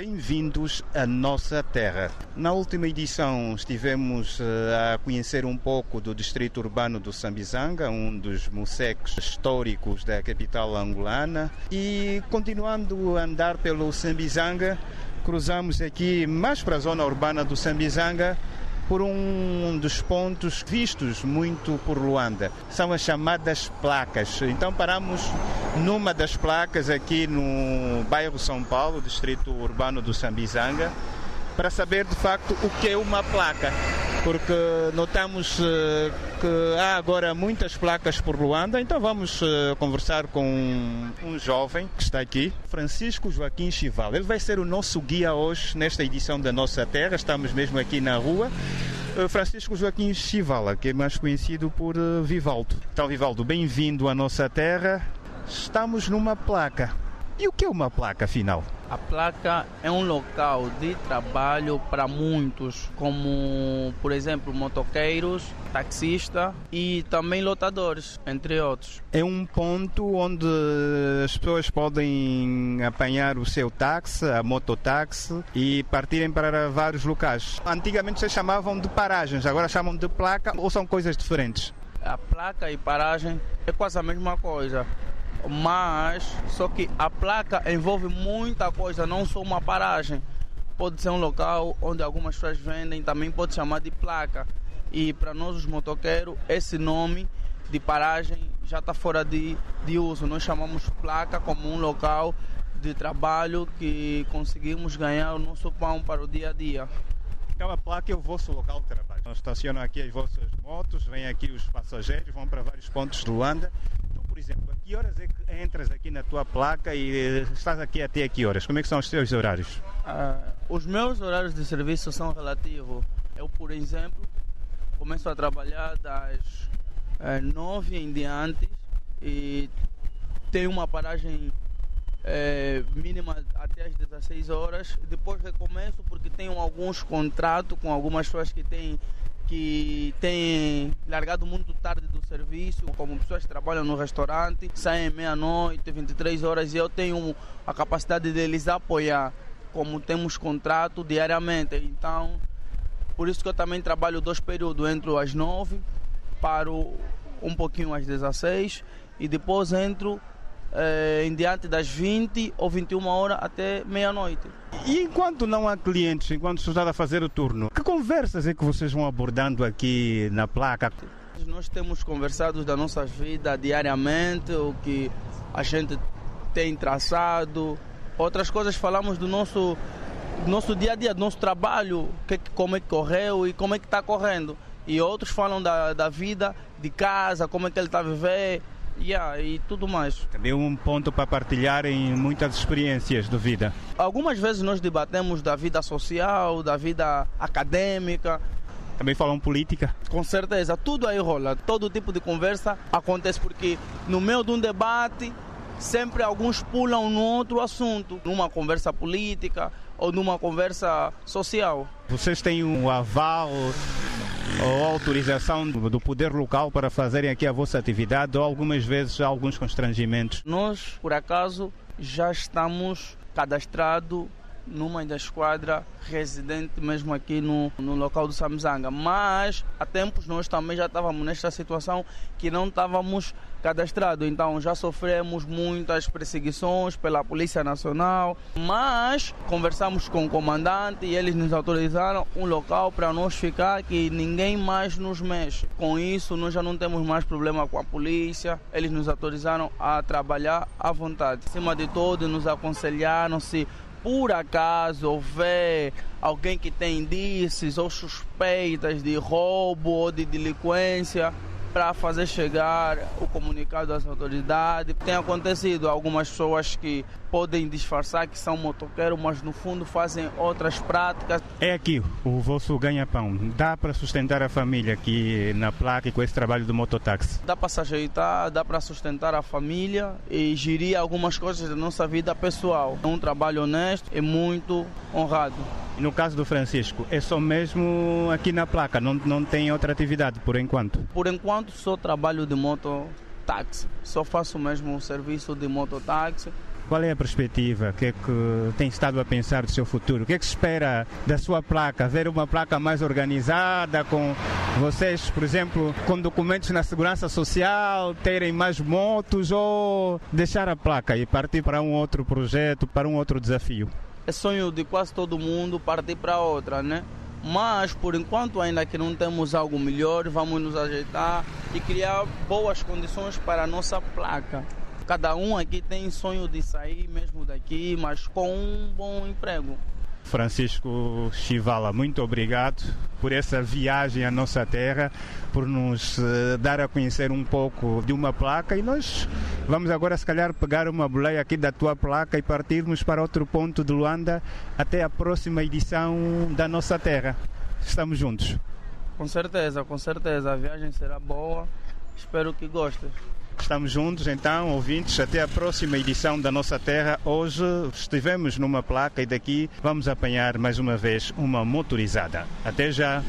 Bem-vindos à nossa terra. Na última edição estivemos eh, a conhecer um pouco do distrito urbano do Sambizanga, um dos museques históricos da capital angolana, e continuando a andar pelo Sambizanga, cruzamos aqui mais para a zona urbana do Sambizanga por um dos pontos vistos muito por Luanda. São as chamadas placas. Então paramos numa das placas aqui no bairro São Paulo, distrito urbano do Sambizanga, para saber de facto o que é uma placa. Porque notamos eh, que há agora muitas placas por Luanda, então vamos eh, conversar com um jovem que está aqui, Francisco Joaquim Chival. Ele vai ser o nosso guia hoje nesta edição da Nossa Terra, estamos mesmo aqui na rua. Eh, Francisco Joaquim Chivala, que é mais conhecido por Vivaldo. Então, Vivaldo, bem-vindo à nossa terra. Estamos numa placa. E o que é uma placa, afinal? A placa é um local de trabalho para muitos, como, por exemplo, motoqueiros, taxistas e também lotadores, entre outros. É um ponto onde as pessoas podem apanhar o seu táxi, a mototáxi, e partirem para vários locais. Antigamente se chamavam de paragens, agora chamam de placa ou são coisas diferentes? A placa e paragem é quase a mesma coisa mas só que a placa envolve muita coisa, não só uma paragem. Pode ser um local onde algumas pessoas vendem, também pode chamar de placa. E para nós os motoqueiros, esse nome de paragem já está fora de, de uso. Nós chamamos placa como um local de trabalho que conseguimos ganhar o nosso pão para o dia a dia. Aquela placa é o vosso local de trabalho. Estacionam aqui as vossas motos, vêm aqui os passageiros, vão para vários pontos de Luanda que horas é que entras aqui na tua placa e eh, estás aqui até que horas? Como é que são os teus horários? Uh, os meus horários de serviço são relativos. Eu, por exemplo, começo a trabalhar das uh, nove em diante e tenho uma paragem é, mínima até as 16 horas. Depois recomeço porque tenho alguns contratos com algumas pessoas que têm que têm largado muito tarde do serviço, como pessoas que trabalham no restaurante, saem meia-noite, 23 horas, e eu tenho a capacidade de lhes apoiar, como temos contrato diariamente. Então, por isso que eu também trabalho dois períodos, entro às 9, paro um pouquinho às 16 e depois entro eh, em diante das 20 ou 21 horas até meia-noite. E enquanto não há clientes, enquanto você está a fazer o turno, que conversas é que vocês vão abordando aqui na placa? Nós temos conversado da nossa vida diariamente, o que a gente tem traçado. Outras coisas falamos do nosso, do nosso dia a dia, do nosso trabalho, que, como é que correu e como é que está correndo. E outros falam da, da vida de casa, como é que ele está a viver Yeah, e tudo mais. Também um ponto para partilharem muitas experiências de vida. Algumas vezes nós debatemos da vida social, da vida acadêmica. Também falam política? Com certeza, tudo aí rola. Todo tipo de conversa acontece porque no meio de um debate sempre alguns pulam no outro assunto, numa conversa política ou numa conversa social. Vocês têm um aval ou autorização do poder local para fazerem aqui a vossa atividade ou algumas vezes alguns constrangimentos? Nós, por acaso, já estamos cadastrados numa da esquadra residente mesmo aqui no, no local do Samzanga. Mas há tempos nós também já estávamos nesta situação que não estávamos cadastrados. Então já sofremos muitas perseguições pela Polícia Nacional. Mas conversamos com o comandante e eles nos autorizaram um local para nós ficar que ninguém mais nos mexe. Com isso nós já não temos mais problema com a polícia. Eles nos autorizaram a trabalhar à vontade. Acima de tudo, nos aconselharam se por acaso houver alguém que tem indícios ou suspeitas de roubo ou de delinquência, para fazer chegar o comunicado às autoridades. Tem acontecido algumas pessoas que podem disfarçar que são motoqueiros, mas no fundo fazem outras práticas. É aqui o vosso ganha-pão. Dá para sustentar a família aqui na placa e com esse trabalho do mototáxi? Dá para se ajeitar, dá para sustentar a família e gerir algumas coisas da nossa vida pessoal. É um trabalho honesto e muito honrado. No caso do Francisco, é só mesmo aqui na placa, não, não tem outra atividade por enquanto? Por enquanto só trabalho de mototáxi, só faço mesmo o serviço de mototáxi Qual é a perspectiva? O que é que tem estado a pensar do seu futuro? O que é que se espera da sua placa? Ver uma placa mais organizada, com vocês, por exemplo, com documentos na segurança social, terem mais motos ou deixar a placa e partir para um outro projeto, para um outro desafio? É sonho de quase todo mundo partir para outra, né? Mas por enquanto ainda que não temos algo melhor, vamos nos ajeitar e criar boas condições para a nossa placa. Cada um aqui tem sonho de sair mesmo daqui, mas com um bom emprego. Francisco Chivala, muito obrigado por essa viagem à nossa terra, por nos uh, dar a conhecer um pouco de uma placa e nós vamos agora se calhar pegar uma boleia aqui da tua placa e partirmos para outro ponto de Luanda até a próxima edição da nossa terra. Estamos juntos. Com certeza, com certeza. A viagem será boa. Espero que gostes. Estamos juntos então, ouvintes, até a próxima edição da Nossa Terra. Hoje estivemos numa placa e daqui vamos apanhar mais uma vez uma motorizada. Até já!